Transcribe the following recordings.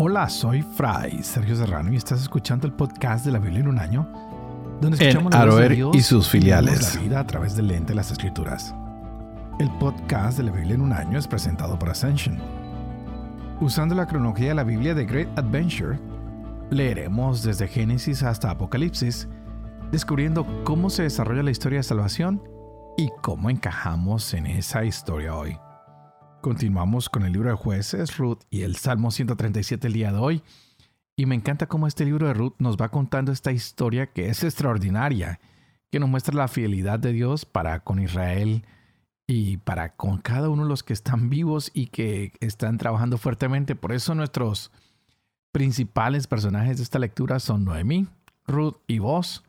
Hola, soy Fray Sergio Serrano y estás escuchando el podcast de la Biblia en un año, donde En escuchamos la voz de Dios y sus filiales. la vida a través del lente de las Escrituras. El podcast de la Biblia en un año es presentado por Ascension. Usando la cronología de la Biblia de Great Adventure, leeremos desde Génesis hasta Apocalipsis, descubriendo cómo se desarrolla la historia de salvación y cómo encajamos en esa historia hoy. Continuamos con el libro de jueces, Ruth y el Salmo 137 el día de hoy. Y me encanta cómo este libro de Ruth nos va contando esta historia que es extraordinaria, que nos muestra la fidelidad de Dios para con Israel y para con cada uno de los que están vivos y que están trabajando fuertemente. Por eso nuestros principales personajes de esta lectura son Noemí, Ruth y vos.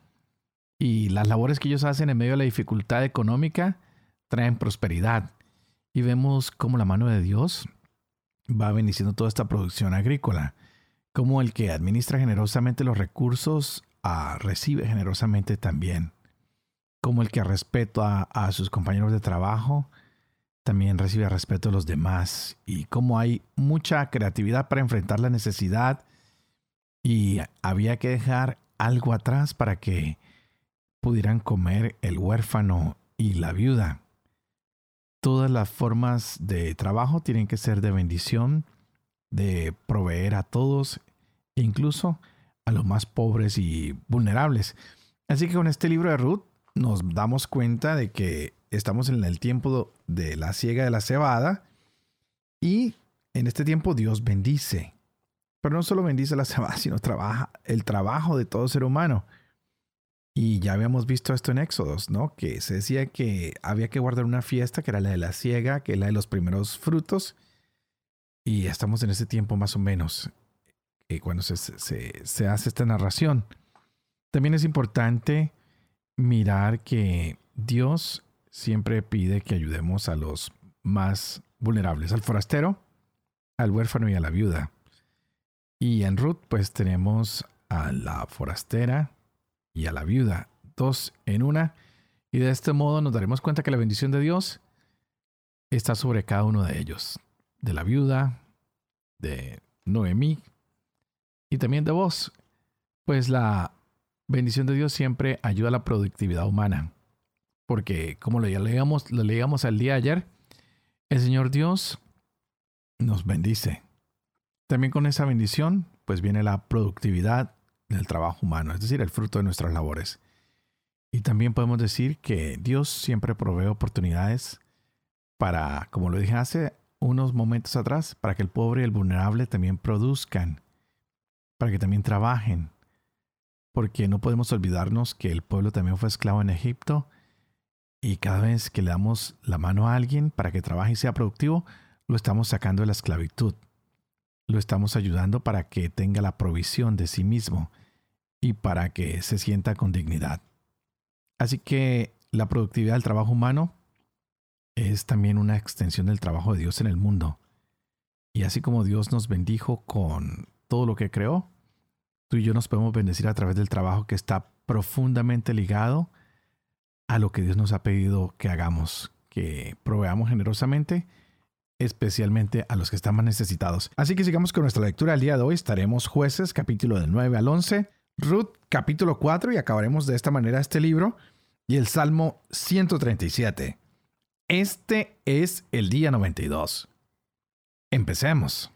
Y las labores que ellos hacen en medio de la dificultad económica traen prosperidad y vemos cómo la mano de Dios va bendiciendo toda esta producción agrícola, como el que administra generosamente los recursos ah, recibe generosamente también, como el que respeta a, sus compañeros de trabajo también recibe respeto de los demás y como hay mucha creatividad para enfrentar la necesidad y había que dejar algo atrás para que pudieran comer el huérfano y la viuda todas las formas de trabajo tienen que ser de bendición, de proveer a todos, e incluso a los más pobres y vulnerables. Así que con este libro de Ruth nos damos cuenta de que estamos en el tiempo de la siega de la cebada y en este tiempo Dios bendice. Pero no solo bendice la cebada, sino trabaja el trabajo de todo ser humano. Y ya habíamos visto esto en Éxodos, ¿no? Que se decía que había que guardar una fiesta, que era la de la siega, que es la de los primeros frutos. Y estamos en ese tiempo más o menos, eh, cuando se, se, se hace esta narración. También es importante mirar que Dios siempre pide que ayudemos a los más vulnerables, al forastero, al huérfano y a la viuda. Y en Ruth, pues tenemos a la forastera, y a la viuda, dos en una, y de este modo nos daremos cuenta que la bendición de Dios está sobre cada uno de ellos, de la viuda, de Noemí y también de vos, pues la bendición de Dios siempre ayuda a la productividad humana, porque como lo leíamos, lo leíamos el día de ayer, el Señor Dios nos bendice. También con esa bendición, pues viene la productividad del trabajo humano, es decir, el fruto de nuestras labores. Y también podemos decir que Dios siempre provee oportunidades para, como lo dije hace unos momentos atrás, para que el pobre y el vulnerable también produzcan, para que también trabajen, porque no podemos olvidarnos que el pueblo también fue esclavo en Egipto y cada vez que le damos la mano a alguien para que trabaje y sea productivo, lo estamos sacando de la esclavitud. Lo estamos ayudando para que tenga la provisión de sí mismo y para que se sienta con dignidad. Así que la productividad del trabajo humano es también una extensión del trabajo de Dios en el mundo. Y así como Dios nos bendijo con todo lo que creó, tú y yo nos podemos bendecir a través del trabajo que está profundamente ligado a lo que Dios nos ha pedido que hagamos, que proveamos generosamente especialmente a los que están más necesitados. Así que sigamos con nuestra lectura el día de hoy. Estaremos jueces capítulo del 9 al 11, Ruth capítulo 4 y acabaremos de esta manera este libro y el Salmo 137. Este es el día 92. Empecemos.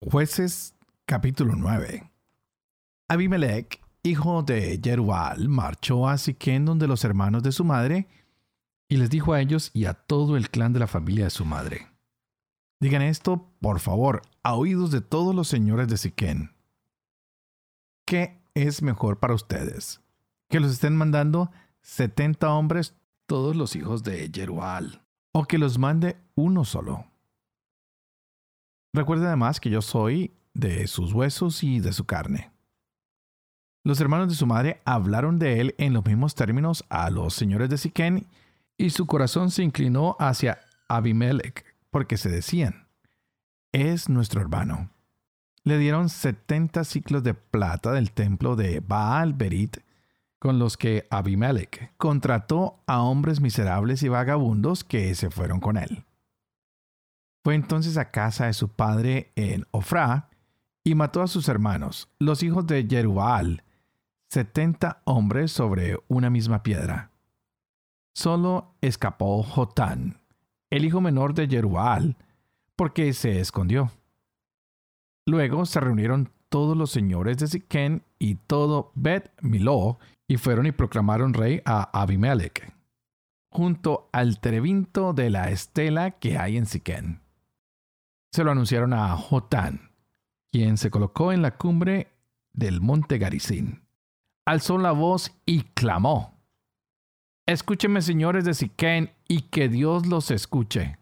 Jueces capítulo 9. Abimelech, hijo de Jerual, marchó a Siquén donde los hermanos de su madre y les dijo a ellos y a todo el clan de la familia de su madre. Digan esto, por favor, a oídos de todos los señores de Siquén. ¿Qué es mejor para ustedes? ¿Que los estén mandando 70 hombres, todos los hijos de Jerual? ¿O que los mande uno solo? Recuerden además que yo soy de sus huesos y de su carne. Los hermanos de su madre hablaron de él en los mismos términos a los señores de Siquén y su corazón se inclinó hacia Abimelech, porque se decían, es nuestro hermano. Le dieron setenta ciclos de plata del templo de Baal Berit, con los que Abimelech contrató a hombres miserables y vagabundos que se fueron con él. Fue entonces a casa de su padre en Ofra y mató a sus hermanos, los hijos de Jerubal, setenta hombres sobre una misma piedra. Solo escapó Jotán, el hijo menor de Jerubal, porque se escondió. Luego se reunieron todos los señores de Siquén y todo Bet Miló, y fueron y proclamaron rey a Abimelech, junto al trevinto de la estela que hay en Siquén. Se lo anunciaron a Jotán, quien se colocó en la cumbre del monte Garizín. Alzó la voz y clamó. Escúcheme, señores de Siquén, y que Dios los escuche.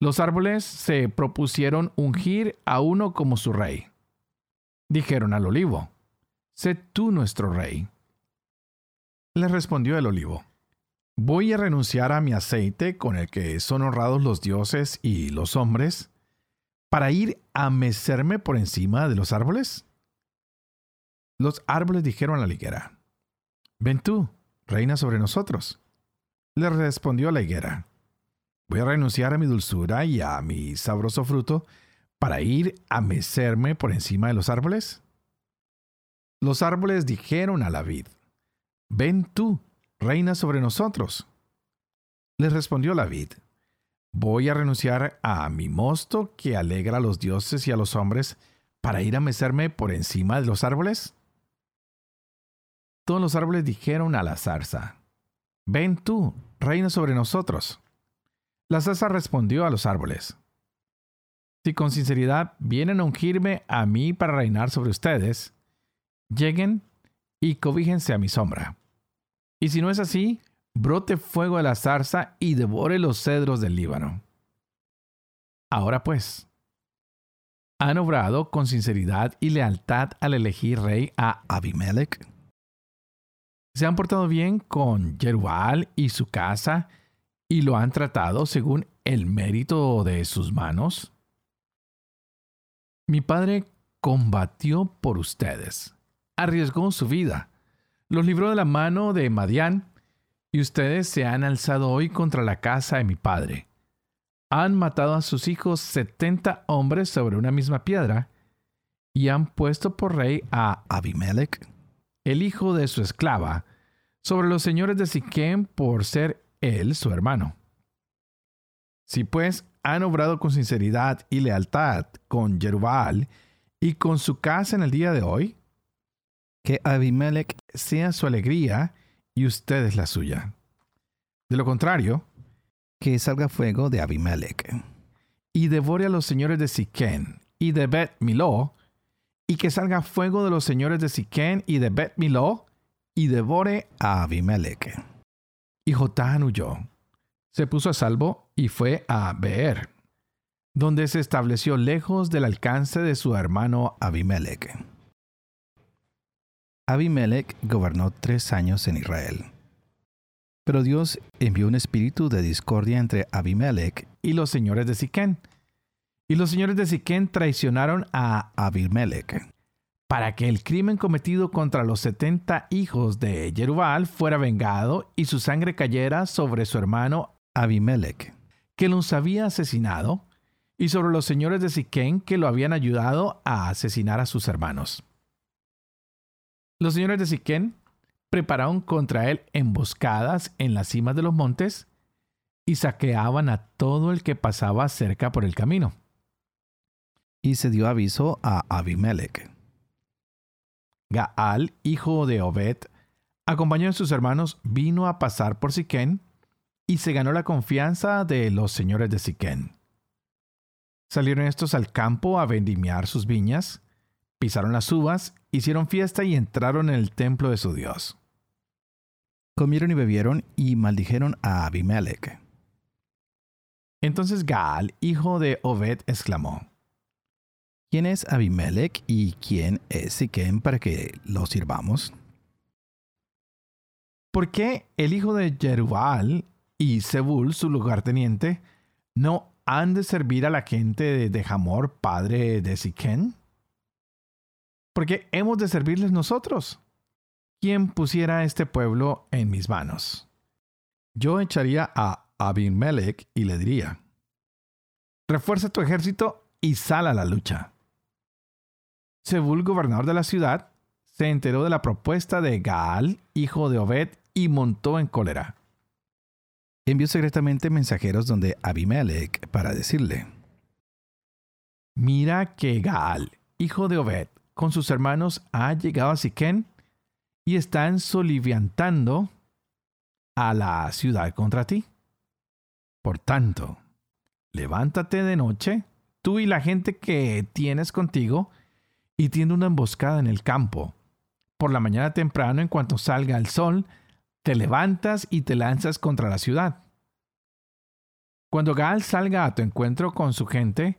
Los árboles se propusieron ungir a uno como su rey. Dijeron al olivo, sé tú nuestro rey. Le respondió el olivo, voy a renunciar a mi aceite con el que son honrados los dioses y los hombres, para ir a mecerme por encima de los árboles. Los árboles dijeron a la higuera, ven tú, reina sobre nosotros. Le respondió la higuera, Voy a renunciar a mi dulzura y a mi sabroso fruto para ir a mecerme por encima de los árboles. Los árboles dijeron a la vid, Ven tú, reina sobre nosotros. Les respondió la vid, Voy a renunciar a mi mosto que alegra a los dioses y a los hombres para ir a mecerme por encima de los árboles. Todos los árboles dijeron a la zarza, Ven tú, reina sobre nosotros. La zarza respondió a los árboles, Si con sinceridad vienen a ungirme a mí para reinar sobre ustedes, lleguen y cobíjense a mi sombra. Y si no es así, brote fuego de la zarza y devore los cedros del Líbano. Ahora pues, han obrado con sinceridad y lealtad al elegir rey a Abimelech. Se han portado bien con Jerubal y su casa y lo han tratado según el mérito de sus manos? Mi padre combatió por ustedes, arriesgó su vida, los libró de la mano de Madián, y ustedes se han alzado hoy contra la casa de mi padre. Han matado a sus hijos setenta hombres sobre una misma piedra, y han puesto por rey a Abimelech, el hijo de su esclava, sobre los señores de Siquem por ser él su hermano. Si pues han obrado con sinceridad y lealtad con Jerubal y con su casa en el día de hoy, que Abimelech sea su alegría y ustedes la suya. De lo contrario, que salga fuego de Abimelech y devore a los señores de Siquén y de Bet Miló, y que salga fuego de los señores de Siquén y de Bet Miló, y devore a Abimelech. Y Jotán huyó. Se puso a salvo y fue a Beer, donde se estableció lejos del alcance de su hermano Abimelech. Abimelech gobernó tres años en Israel. Pero Dios envió un espíritu de discordia entre Abimelech y los señores de Siquén. Y los señores de Siquén traicionaron a Abimelech para que el crimen cometido contra los setenta hijos de Jerubal fuera vengado y su sangre cayera sobre su hermano Abimelech, que los había asesinado, y sobre los señores de Siquén que lo habían ayudado a asesinar a sus hermanos. Los señores de Siquén prepararon contra él emboscadas en las cimas de los montes y saqueaban a todo el que pasaba cerca por el camino. Y se dio aviso a Abimelech Gaal, hijo de Obed, acompañó a sus hermanos, vino a pasar por Siquén y se ganó la confianza de los señores de Siquén. Salieron estos al campo a vendimiar sus viñas, pisaron las uvas, hicieron fiesta y entraron en el templo de su Dios. Comieron y bebieron y maldijeron a Abimelech. Entonces Gaal, hijo de Obed, exclamó, ¿Quién es Abimelech y quién es Siquem para que lo sirvamos? ¿Por qué el hijo de Jerubal y Zebul, su lugarteniente, no han de servir a la gente de Jamor, padre de Siquén? Porque hemos de servirles nosotros. ¿Quién pusiera este pueblo en mis manos? Yo echaría a Abimelech y le diría, refuerza tu ejército y sal a la lucha. Sebul, gobernador de la ciudad, se enteró de la propuesta de Gaal, hijo de Obed, y montó en cólera. Envió secretamente mensajeros donde Abimelech para decirle, Mira que Gaal, hijo de Obed, con sus hermanos ha llegado a Siquén y están soliviantando a la ciudad contra ti. Por tanto, levántate de noche, tú y la gente que tienes contigo, y tiende una emboscada en el campo. Por la mañana temprano, en cuanto salga el sol, te levantas y te lanzas contra la ciudad. Cuando Gaal salga a tu encuentro con su gente,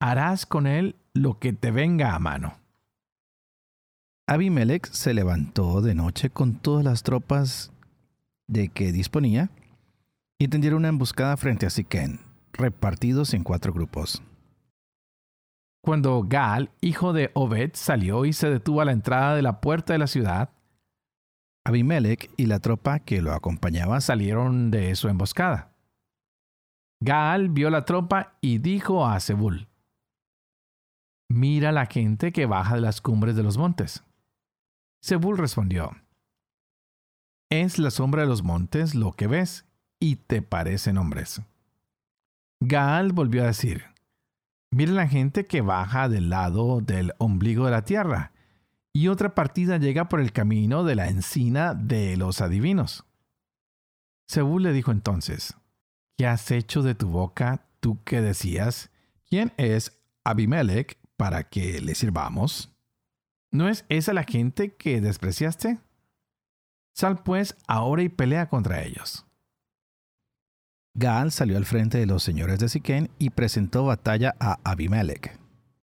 harás con él lo que te venga a mano. Abimelech se levantó de noche con todas las tropas de que disponía y tendieron una emboscada frente a Siquén, repartidos en cuatro grupos. Cuando Gaal, hijo de Obed, salió y se detuvo a la entrada de la puerta de la ciudad, Abimelech y la tropa que lo acompañaba salieron de su emboscada. Gaal vio la tropa y dijo a Zebul, Mira la gente que baja de las cumbres de los montes. Zebul respondió, Es la sombra de los montes lo que ves, y te parecen hombres. Gaal volvió a decir, Mira la gente que baja del lado del ombligo de la tierra, y otra partida llega por el camino de la encina de los adivinos. Zebul le dijo entonces, ¿qué has hecho de tu boca tú que decías, ¿quién es Abimelech para que le sirvamos? ¿No es esa la gente que despreciaste? Sal pues ahora y pelea contra ellos. Gaal salió al frente de los señores de Siquén y presentó batalla a Abimelech.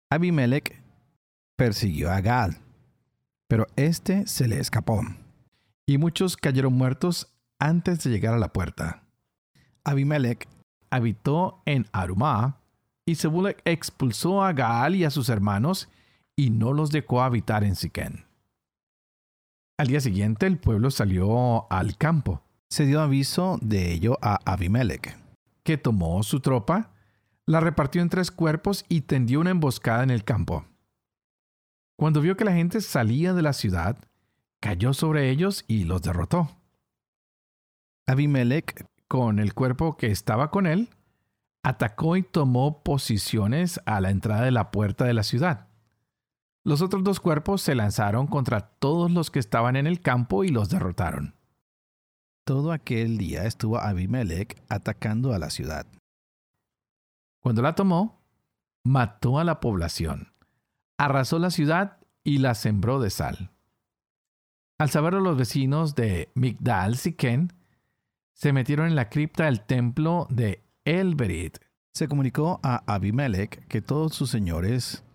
Abimelech persiguió a Gaal, pero éste se le escapó, y muchos cayeron muertos antes de llegar a la puerta. Abimelech habitó en Arumá, y Zebul expulsó a Gaal y a sus hermanos, y no los dejó habitar en Siquén. Al día siguiente el pueblo salió al campo se dio aviso de ello a Abimelech, que tomó su tropa, la repartió en tres cuerpos y tendió una emboscada en el campo. Cuando vio que la gente salía de la ciudad, cayó sobre ellos y los derrotó. Abimelech, con el cuerpo que estaba con él, atacó y tomó posiciones a la entrada de la puerta de la ciudad. Los otros dos cuerpos se lanzaron contra todos los que estaban en el campo y los derrotaron. Todo aquel día estuvo Abimelech atacando a la ciudad. Cuando la tomó, mató a la población, arrasó la ciudad y la sembró de sal. Al saberlo los vecinos de Migdal Siquén, se metieron en la cripta del templo de Elberit. Se comunicó a Abimelech que todos sus señores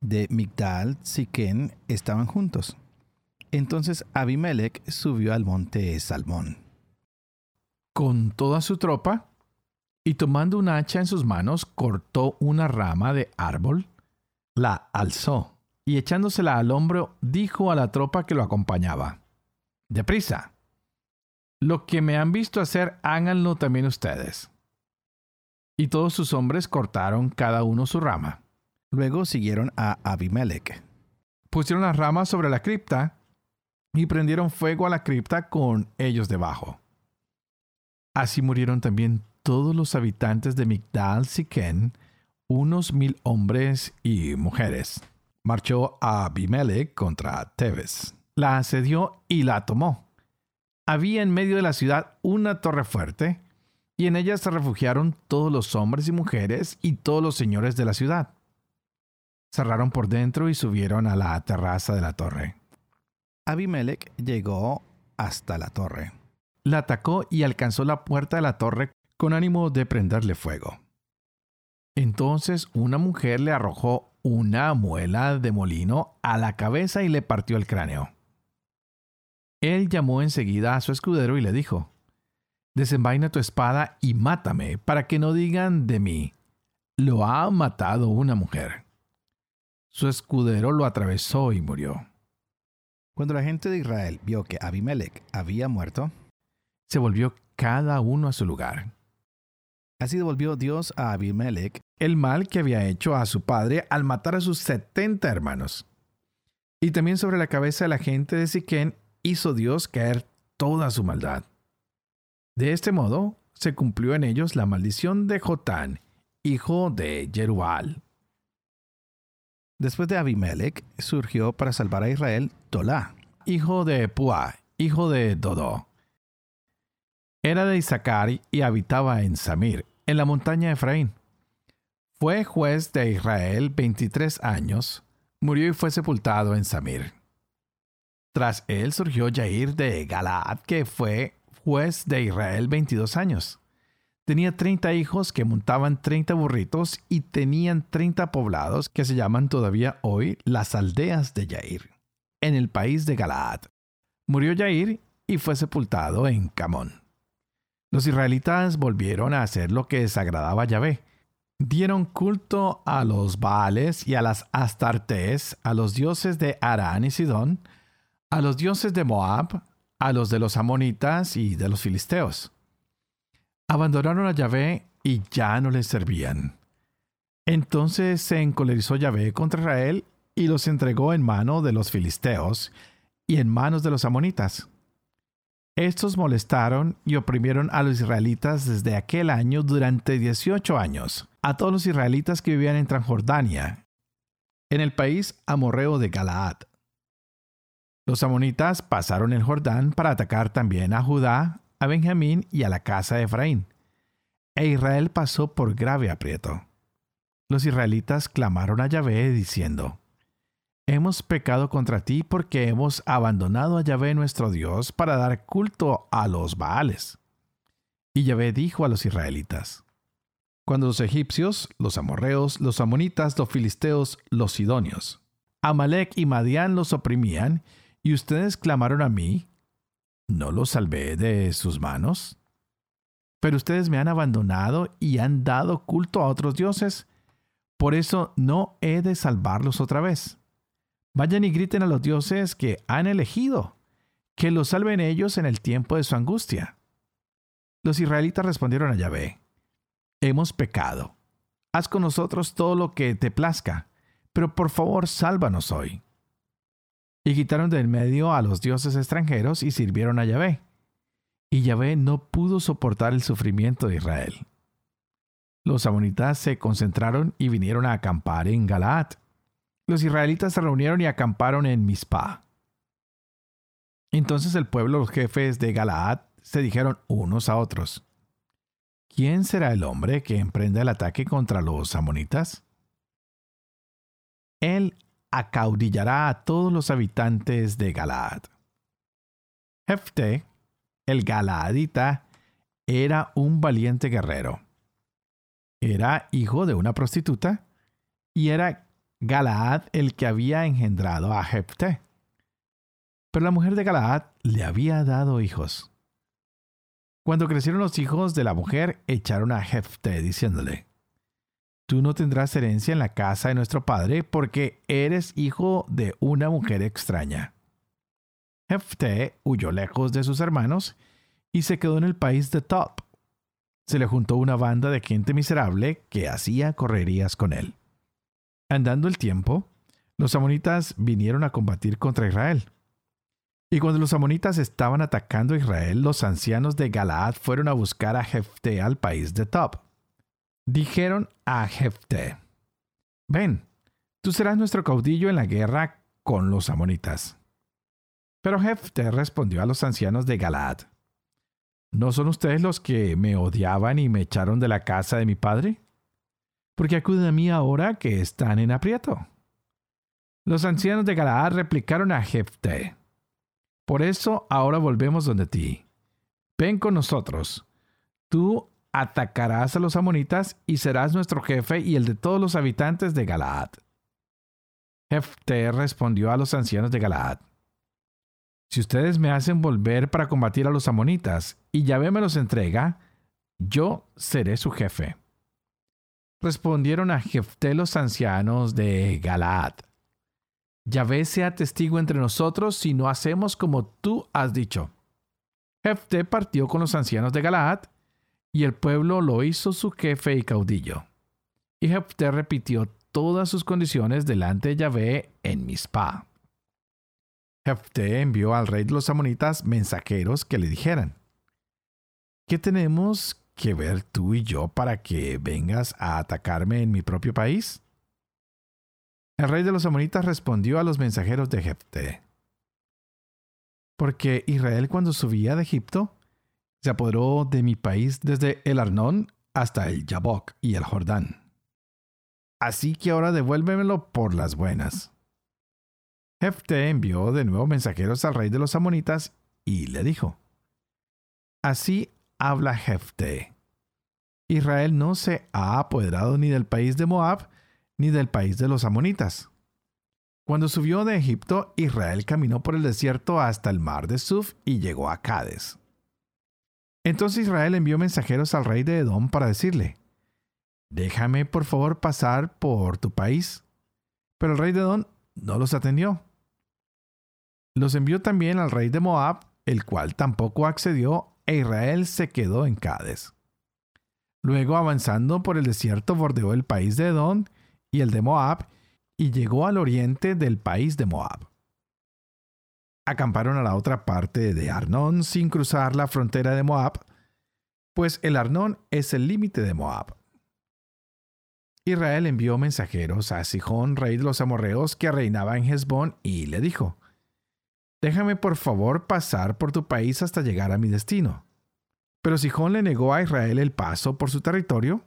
de Migdal Siquén estaban juntos. Entonces Abimelech subió al monte Salmón con toda su tropa y tomando un hacha en sus manos cortó una rama de árbol, la alzó y echándosela al hombro dijo a la tropa que lo acompañaba, Deprisa, lo que me han visto hacer háganlo también ustedes. Y todos sus hombres cortaron cada uno su rama. Luego siguieron a Abimelech. Pusieron las ramas sobre la cripta y prendieron fuego a la cripta con ellos debajo. Así murieron también todos los habitantes de Migdal Siquén, unos mil hombres y mujeres. Marchó a Abimelech contra Tebes. La asedió y la tomó. Había en medio de la ciudad una torre fuerte, y en ella se refugiaron todos los hombres y mujeres y todos los señores de la ciudad. Cerraron por dentro y subieron a la terraza de la torre. Abimelech llegó hasta la torre la atacó y alcanzó la puerta de la torre con ánimo de prenderle fuego. Entonces una mujer le arrojó una muela de molino a la cabeza y le partió el cráneo. Él llamó enseguida a su escudero y le dijo, Desenvaina tu espada y mátame, para que no digan de mí, lo ha matado una mujer. Su escudero lo atravesó y murió. Cuando la gente de Israel vio que Abimelech había muerto, se volvió cada uno a su lugar. Así devolvió Dios a Abimelech el mal que había hecho a su padre al matar a sus setenta hermanos. Y también sobre la cabeza de la gente de Siquén hizo Dios caer toda su maldad. De este modo se cumplió en ellos la maldición de Jotán, hijo de Jerubal. Después de Abimelech surgió para salvar a Israel Tolá, hijo de Pua, hijo de Dodó. Era de Isaacar y habitaba en Samir, en la montaña de Efraín. Fue juez de Israel 23 años, murió y fue sepultado en Samir. Tras él surgió Jair de Galaad, que fue juez de Israel 22 años. Tenía 30 hijos que montaban 30 burritos y tenían 30 poblados que se llaman todavía hoy las aldeas de Jair, en el país de Galaad. Murió Jair y fue sepultado en Camón. Los israelitas volvieron a hacer lo que desagradaba a Yahvé. Dieron culto a los Baales y a las Astartes, a los dioses de Arán y Sidón, a los dioses de Moab, a los de los amonitas y de los filisteos. Abandonaron a Yahvé y ya no les servían. Entonces se encolerizó Yahvé contra Israel y los entregó en mano de los filisteos y en manos de los amonitas. Estos molestaron y oprimieron a los israelitas desde aquel año durante 18 años, a todos los israelitas que vivían en Transjordania, en el país amorreo de Galaad. Los amonitas pasaron el Jordán para atacar también a Judá, a Benjamín y a la casa de Efraín. E Israel pasó por grave aprieto. Los israelitas clamaron a Yahvé diciendo, Hemos pecado contra ti porque hemos abandonado a Yahvé nuestro Dios para dar culto a los Baales. Y Yahvé dijo a los israelitas, Cuando los egipcios, los amorreos, los amonitas, los filisteos, los sidonios, Amalek y Madián los oprimían, y ustedes clamaron a mí, ¿no los salvé de sus manos? Pero ustedes me han abandonado y han dado culto a otros dioses, por eso no he de salvarlos otra vez. Vayan y griten a los dioses que han elegido, que los salven ellos en el tiempo de su angustia. Los israelitas respondieron a Yahvé, hemos pecado. Haz con nosotros todo lo que te plazca, pero por favor sálvanos hoy. Y quitaron del medio a los dioses extranjeros y sirvieron a Yahvé. Y Yahvé no pudo soportar el sufrimiento de Israel. Los amonitas se concentraron y vinieron a acampar en Galaad los israelitas se reunieron y acamparon en Mizpah. Entonces el pueblo, los jefes de Galaad, se dijeron unos a otros, ¿quién será el hombre que emprenda el ataque contra los amonitas? Él acaudillará a todos los habitantes de Galaad. Jefte, el Galaadita, era un valiente guerrero. Era hijo de una prostituta y era Galaad el que había engendrado a Jepté. Pero la mujer de Galaad le había dado hijos. Cuando crecieron los hijos de la mujer, echaron a Jefté diciéndole, Tú no tendrás herencia en la casa de nuestro padre porque eres hijo de una mujer extraña. Jefté huyó lejos de sus hermanos y se quedó en el país de Top. Se le juntó una banda de gente miserable que hacía correrías con él. Andando el tiempo, los amonitas vinieron a combatir contra Israel. Y cuando los amonitas estaban atacando a Israel, los ancianos de Galaad fueron a buscar a Jefté al país de Top. Dijeron a Jefté, ven, tú serás nuestro caudillo en la guerra con los amonitas. Pero Jefté respondió a los ancianos de Galaad, ¿no son ustedes los que me odiaban y me echaron de la casa de mi padre? Porque acuden a mí ahora que están en aprieto. Los ancianos de Galaad replicaron a Jefté, por eso ahora volvemos donde ti. Ven con nosotros. Tú atacarás a los amonitas y serás nuestro jefe y el de todos los habitantes de Galaad. Jefté respondió a los ancianos de Galaad. Si ustedes me hacen volver para combatir a los amonitas y Yahvé me los entrega, yo seré su jefe. Respondieron a Jefté los ancianos de Galaad. Yahvé sea testigo entre nosotros si no hacemos como tú has dicho. Jefté partió con los ancianos de Galaad y el pueblo lo hizo su jefe y caudillo. Y Jefté repitió todas sus condiciones delante de Yahvé en Mizpah. Jefté envió al rey de los amonitas mensajeros que le dijeran, ¿qué tenemos que ver tú y yo para que vengas a atacarme en mi propio país? El rey de los amonitas respondió a los mensajeros de Jefté, porque Israel cuando subía de Egipto se apoderó de mi país desde el Arnón hasta el Yabok y el Jordán. Así que ahora devuélvemelo por las buenas. Jefté envió de nuevo mensajeros al rey de los amonitas y le dijo, Así habla Jefté. Israel no se ha apoderado ni del país de Moab ni del país de los amonitas. Cuando subió de Egipto, Israel caminó por el desierto hasta el mar de Suf y llegó a Cades. Entonces Israel envió mensajeros al rey de Edom para decirle, Déjame por favor pasar por tu país. Pero el rey de Edom no los atendió. Los envió también al rey de Moab, el cual tampoco accedió, e Israel se quedó en Cades. Luego, avanzando por el desierto, bordeó el país de Edom y el de Moab, y llegó al oriente del país de Moab. Acamparon a la otra parte de Arnón sin cruzar la frontera de Moab, pues el Arnón es el límite de Moab. Israel envió mensajeros a Sijón, rey de los amorreos, que reinaba en Hezbón, y le dijo, Déjame por favor pasar por tu país hasta llegar a mi destino. Pero Sijón le negó a Israel el paso por su territorio,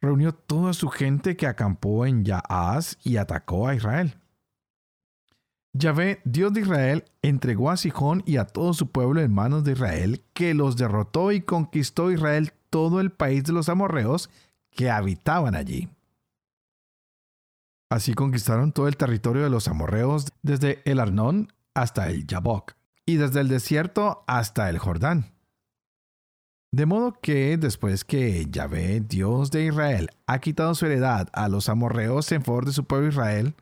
reunió toda su gente que acampó en Yaaz y atacó a Israel. Yahvé, Dios de Israel, entregó a Sijón y a todo su pueblo en manos de Israel, que los derrotó y conquistó Israel todo el país de los amorreos que habitaban allí. Así conquistaron todo el territorio de los amorreos desde el Arnón hasta el Yabok y desde el desierto hasta el Jordán. De modo que después que Yahvé, Dios de Israel, ha quitado su heredad a los amorreos en favor de su pueblo Israel,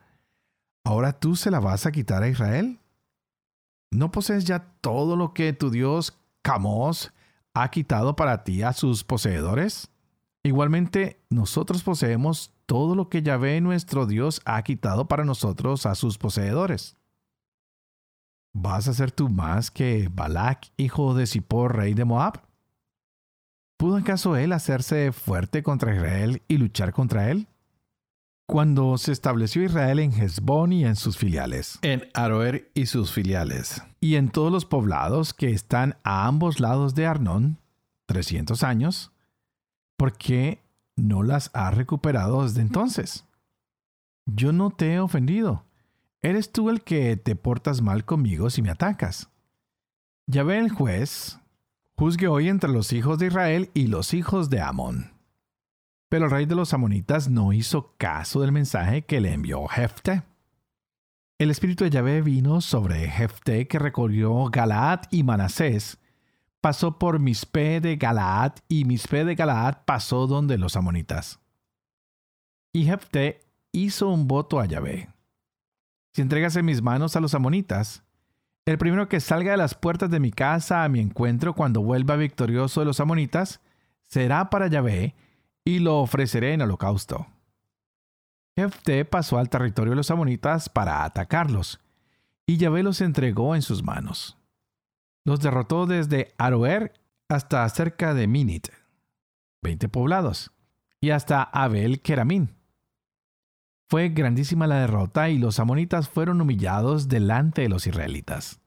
¿ahora tú se la vas a quitar a Israel? ¿No posees ya todo lo que tu Dios, Camos, ha quitado para ti a sus poseedores? Igualmente, nosotros poseemos todo lo que Yahvé nuestro Dios ha quitado para nosotros a sus poseedores. ¿Vas a ser tú más que Balak, hijo de Zippor, rey de Moab? ¿Pudo acaso él hacerse fuerte contra Israel y luchar contra él? Cuando se estableció Israel en Hezbón y en sus filiales, en Aroer y sus filiales, y en todos los poblados que están a ambos lados de Arnón, 300 años, ¿por qué no las ha recuperado desde entonces? Yo no te he ofendido Eres tú el que te portas mal conmigo si me atacas. Ya ve el juez, juzgue hoy entre los hijos de Israel y los hijos de Amón. Pero el rey de los amonitas no hizo caso del mensaje que le envió Jefte. El espíritu de Yahvé vino sobre Jefte que recorrió Galaad y Manasés, pasó por Mispe de Galaad y Mispe de Galaad pasó donde los amonitas. Y Jefte hizo un voto a Yahvé si entregas en mis manos a los amonitas, el primero que salga de las puertas de mi casa a mi encuentro cuando vuelva victorioso de los amonitas, será para Yahvé, y lo ofreceré en holocausto. Jefté pasó al territorio de los amonitas para atacarlos, y Yahvé los entregó en sus manos. Los derrotó desde Aroer hasta cerca de Minit, veinte poblados, y hasta Abel Keramín, fue grandísima la derrota y los amonitas fueron humillados delante de los israelitas.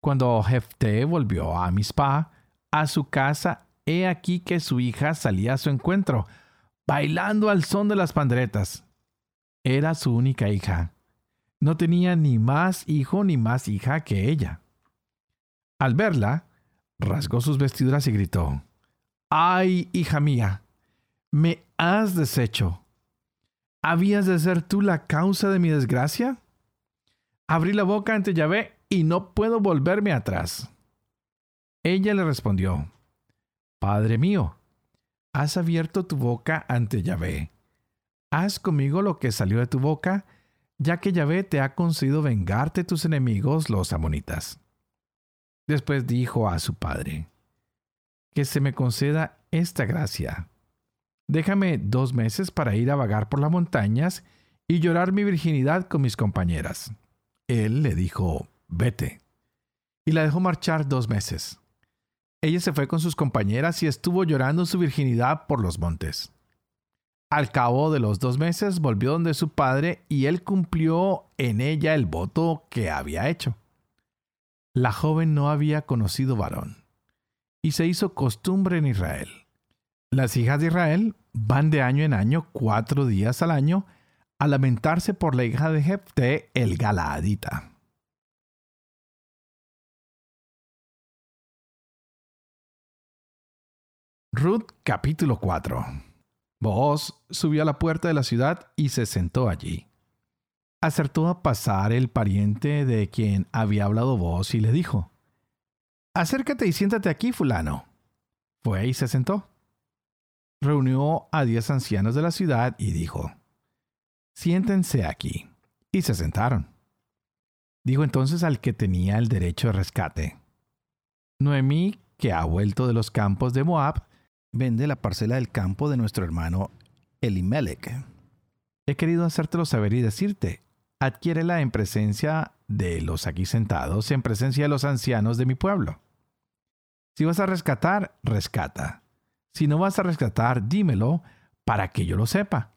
Cuando Jefté volvió a Mizpah, a su casa, he aquí que su hija salía a su encuentro, bailando al son de las panderetas. Era su única hija. No tenía ni más hijo ni más hija que ella. Al verla, rasgó sus vestiduras y gritó, ¡Ay, hija mía! Me has deshecho ¿Habías de ser tú la causa de mi desgracia? Abrí la boca ante Yahvé y no puedo volverme atrás. Ella le respondió, Padre mío, has abierto tu boca ante Yahvé. Haz conmigo lo que salió de tu boca, ya que Yahvé te ha concedido vengarte tus enemigos los amonitas. Después dijo a su padre, que se me conceda esta gracia. Déjame dos meses para ir a vagar por las montañas y llorar mi virginidad con mis compañeras. Él le dijo, vete. Y la dejó marchar dos meses. Ella se fue con sus compañeras y estuvo llorando su virginidad por los montes. Al cabo de los dos meses volvió donde su padre y él cumplió en ella el voto que había hecho. La joven no había conocido varón y se hizo costumbre en Israel. Las hijas de Israel van de año en año cuatro días al año a lamentarse por la hija de Jefté el Galaadita. Ruth capítulo 4 Booz subió a la puerta de la ciudad y se sentó allí. Acertó a pasar el pariente de quien había hablado Booz y le dijo, Acércate y siéntate aquí, fulano. Fue y se sentó. Reunió a diez ancianos de la ciudad y dijo, Siéntense aquí. Y se sentaron. Dijo entonces al que tenía el derecho de rescate, Noemí, que ha vuelto de los campos de Moab, vende la parcela del campo de nuestro hermano Elimelech. He querido hacértelo saber y decirte, adquiérela en presencia de los aquí sentados, en presencia de los ancianos de mi pueblo. Si vas a rescatar, rescata. Si no vas a rescatar, dímelo para que yo lo sepa,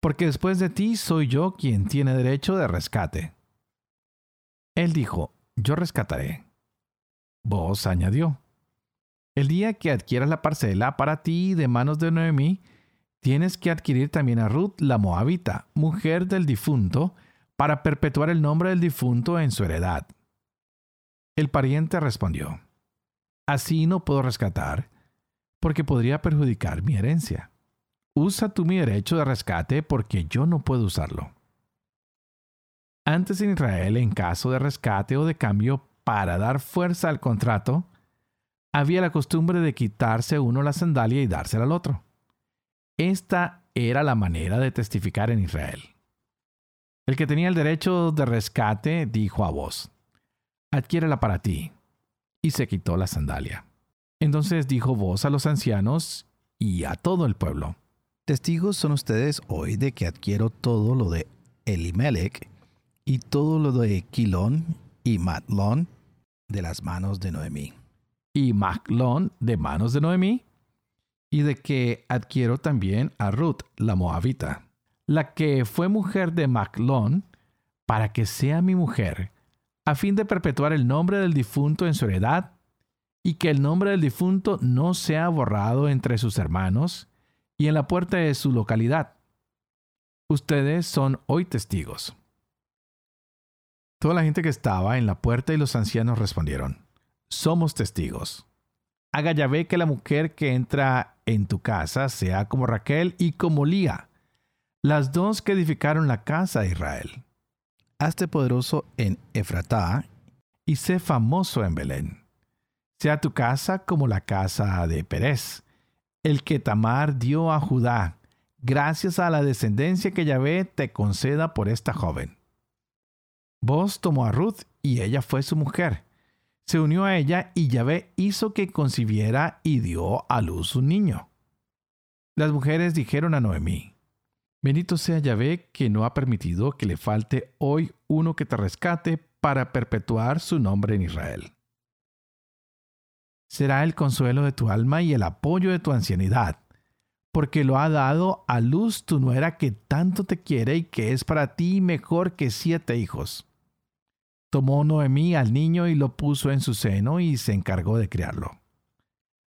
porque después de ti soy yo quien tiene derecho de rescate. Él dijo, yo rescataré. Vos añadió, el día que adquieras la parcela para ti de manos de Noemí, tienes que adquirir también a Ruth la Moabita, mujer del difunto, para perpetuar el nombre del difunto en su heredad. El pariente respondió, Así no puedo rescatar, porque podría perjudicar mi herencia. Usa tú mi derecho de rescate porque yo no puedo usarlo. Antes en Israel, en caso de rescate o de cambio para dar fuerza al contrato, había la costumbre de quitarse uno la sandalia y dársela al otro. Esta era la manera de testificar en Israel. El que tenía el derecho de rescate dijo a vos, adquiérela para ti, y se quitó la sandalia. Entonces dijo vos a los ancianos y a todo el pueblo, testigos son ustedes hoy de que adquiero todo lo de Elimelech y todo lo de Quilón y Matlón de las manos de Noemí. Y Maclón de manos de Noemí, y de que adquiero también a Ruth, la moabita, la que fue mujer de Maclón, para que sea mi mujer, a fin de perpetuar el nombre del difunto en su heredad, y que el nombre del difunto no sea borrado entre sus hermanos y en la puerta de su localidad. Ustedes son hoy testigos. Toda la gente que estaba en la puerta y los ancianos respondieron, somos testigos. Haga Yahvé que la mujer que entra en tu casa sea como Raquel y como Lía, las dos que edificaron la casa de Israel. Hazte poderoso en Efratá y sé famoso en Belén. Sea tu casa como la casa de Pérez, el que Tamar dio a Judá, gracias a la descendencia que Yahvé te conceda por esta joven. Vos tomó a Ruth y ella fue su mujer se unió a ella y Yahvé hizo que concibiera y dio a luz un niño. Las mujeres dijeron a Noemí, Bendito sea Yahvé que no ha permitido que le falte hoy uno que te rescate para perpetuar su nombre en Israel. Será el consuelo de tu alma y el apoyo de tu ancianidad, porque lo ha dado a luz tu nuera que tanto te quiere y que es para ti mejor que siete hijos. Tomó Noemí al niño y lo puso en su seno y se encargó de criarlo.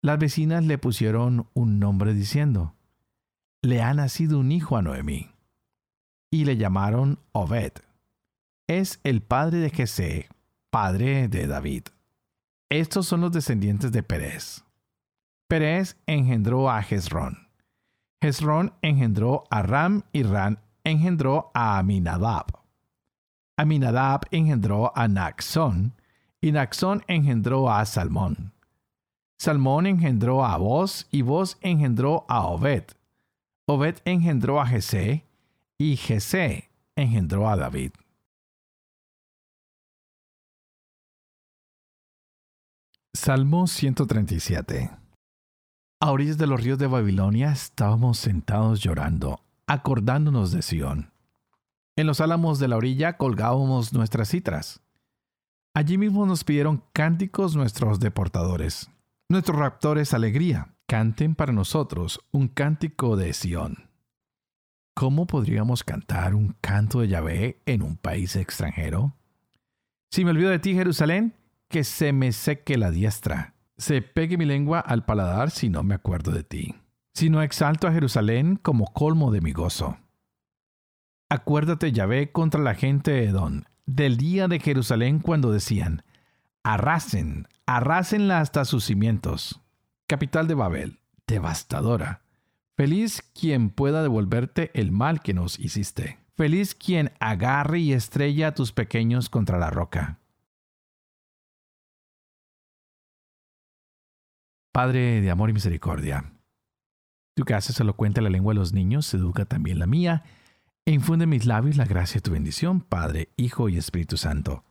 Las vecinas le pusieron un nombre diciendo, le ha nacido un hijo a Noemí. Y le llamaron Obed. Es el padre de Jesé, padre de David. Estos son los descendientes de Pérez. Pérez engendró a Jezrón. Jezrón engendró a Ram y Ram engendró a Aminadab. Aminadab engendró a Naxón, y Naxón engendró a Salmón. Salmón engendró a Boz, y Boz engendró a Obed. Obed engendró a Jesé, y Jesé engendró a David. Salmo 137 A orillas de los ríos de Babilonia estábamos sentados llorando, acordándonos de Sión. En los álamos de la orilla colgábamos nuestras citras. Allí mismo nos pidieron cánticos nuestros deportadores, nuestros raptores alegría. Canten para nosotros un cántico de Sión. ¿Cómo podríamos cantar un canto de Yahvé en un país extranjero? Si me olvido de ti, Jerusalén, que se me seque la diestra, se pegue mi lengua al paladar si no me acuerdo de ti. Si no exalto a Jerusalén como colmo de mi gozo. Acuérdate, Yahvé, contra la gente de Edom, del día de Jerusalén cuando decían, arrasen, arrásenla hasta sus cimientos. Capital de Babel, devastadora. Feliz quien pueda devolverte el mal que nos hiciste. Feliz quien agarre y estrella a tus pequeños contra la roca. Padre de amor y misericordia, tú que haces elocuente la lengua de los niños, educa también la mía, e infunde en mis labios la gracia de tu bendición, Padre, Hijo y Espíritu Santo.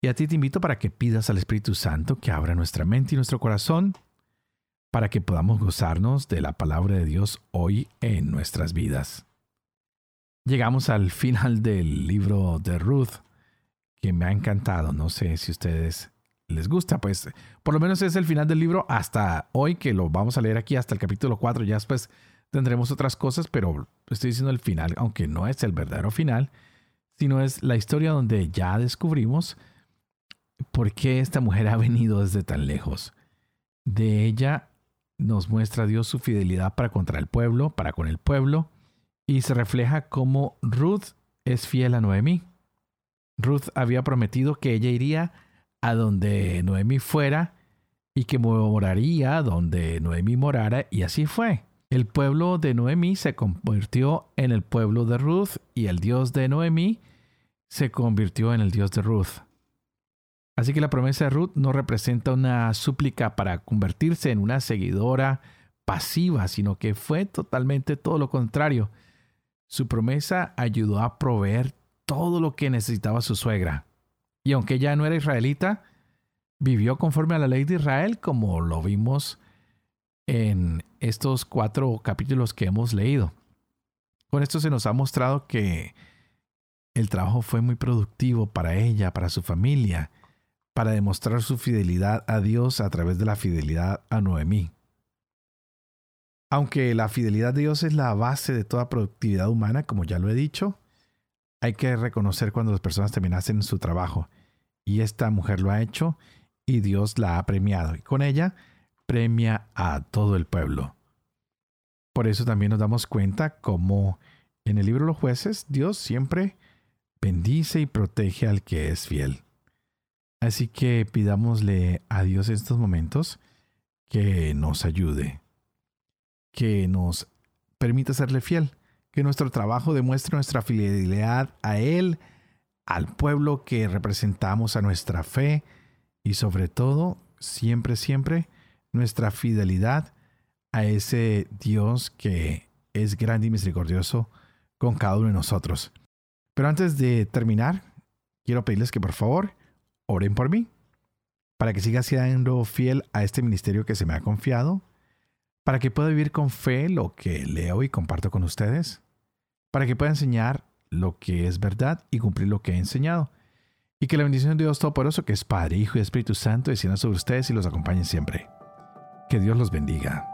Y a ti te invito para que pidas al Espíritu Santo que abra nuestra mente y nuestro corazón para que podamos gozarnos de la palabra de Dios hoy en nuestras vidas. Llegamos al final del libro de Ruth, que me ha encantado. No sé si ustedes les gusta, pues por lo menos es el final del libro hasta hoy, que lo vamos a leer aquí hasta el capítulo 4. Ya después tendremos otras cosas, pero estoy diciendo el final, aunque no es el verdadero final, sino es la historia donde ya descubrimos por qué esta mujer ha venido desde tan lejos. De ella nos muestra Dios su fidelidad para contra el pueblo, para con el pueblo, y se refleja cómo Ruth es fiel a Noemí. Ruth había prometido que ella iría a donde Noemí fuera y que moraría donde Noemí morara, y así fue. El pueblo de Noemí se convirtió en el pueblo de Ruth y el Dios de Noemí se convirtió en el Dios de Ruth. Así que la promesa de Ruth no representa una súplica para convertirse en una seguidora pasiva, sino que fue totalmente todo lo contrario. Su promesa ayudó a proveer todo lo que necesitaba su suegra. Y aunque ella no era israelita, vivió conforme a la ley de Israel, como lo vimos en estos cuatro capítulos que hemos leído. Con esto se nos ha mostrado que el trabajo fue muy productivo para ella, para su familia, para demostrar su fidelidad a Dios a través de la fidelidad a Noemí. Aunque la fidelidad a Dios es la base de toda productividad humana, como ya lo he dicho, hay que reconocer cuando las personas también hacen su trabajo. Y esta mujer lo ha hecho y Dios la ha premiado. Y con ella premia a todo el pueblo. Por eso también nos damos cuenta cómo en el libro de los jueces Dios siempre bendice y protege al que es fiel. Así que pidámosle a Dios en estos momentos que nos ayude, que nos permita serle fiel, que nuestro trabajo demuestre nuestra fidelidad a Él, al pueblo que representamos, a nuestra fe y sobre todo, siempre, siempre, nuestra fidelidad a ese Dios que es grande y misericordioso con cada uno de nosotros. Pero antes de terminar, quiero pedirles que por favor oren por mí, para que siga siendo fiel a este ministerio que se me ha confiado, para que pueda vivir con fe lo que leo y comparto con ustedes, para que pueda enseñar lo que es verdad y cumplir lo que he enseñado, y que la bendición de Dios Todopoderoso, que es Padre, Hijo y Espíritu Santo, descienda sobre ustedes y los acompañe siempre. Que Dios los bendiga.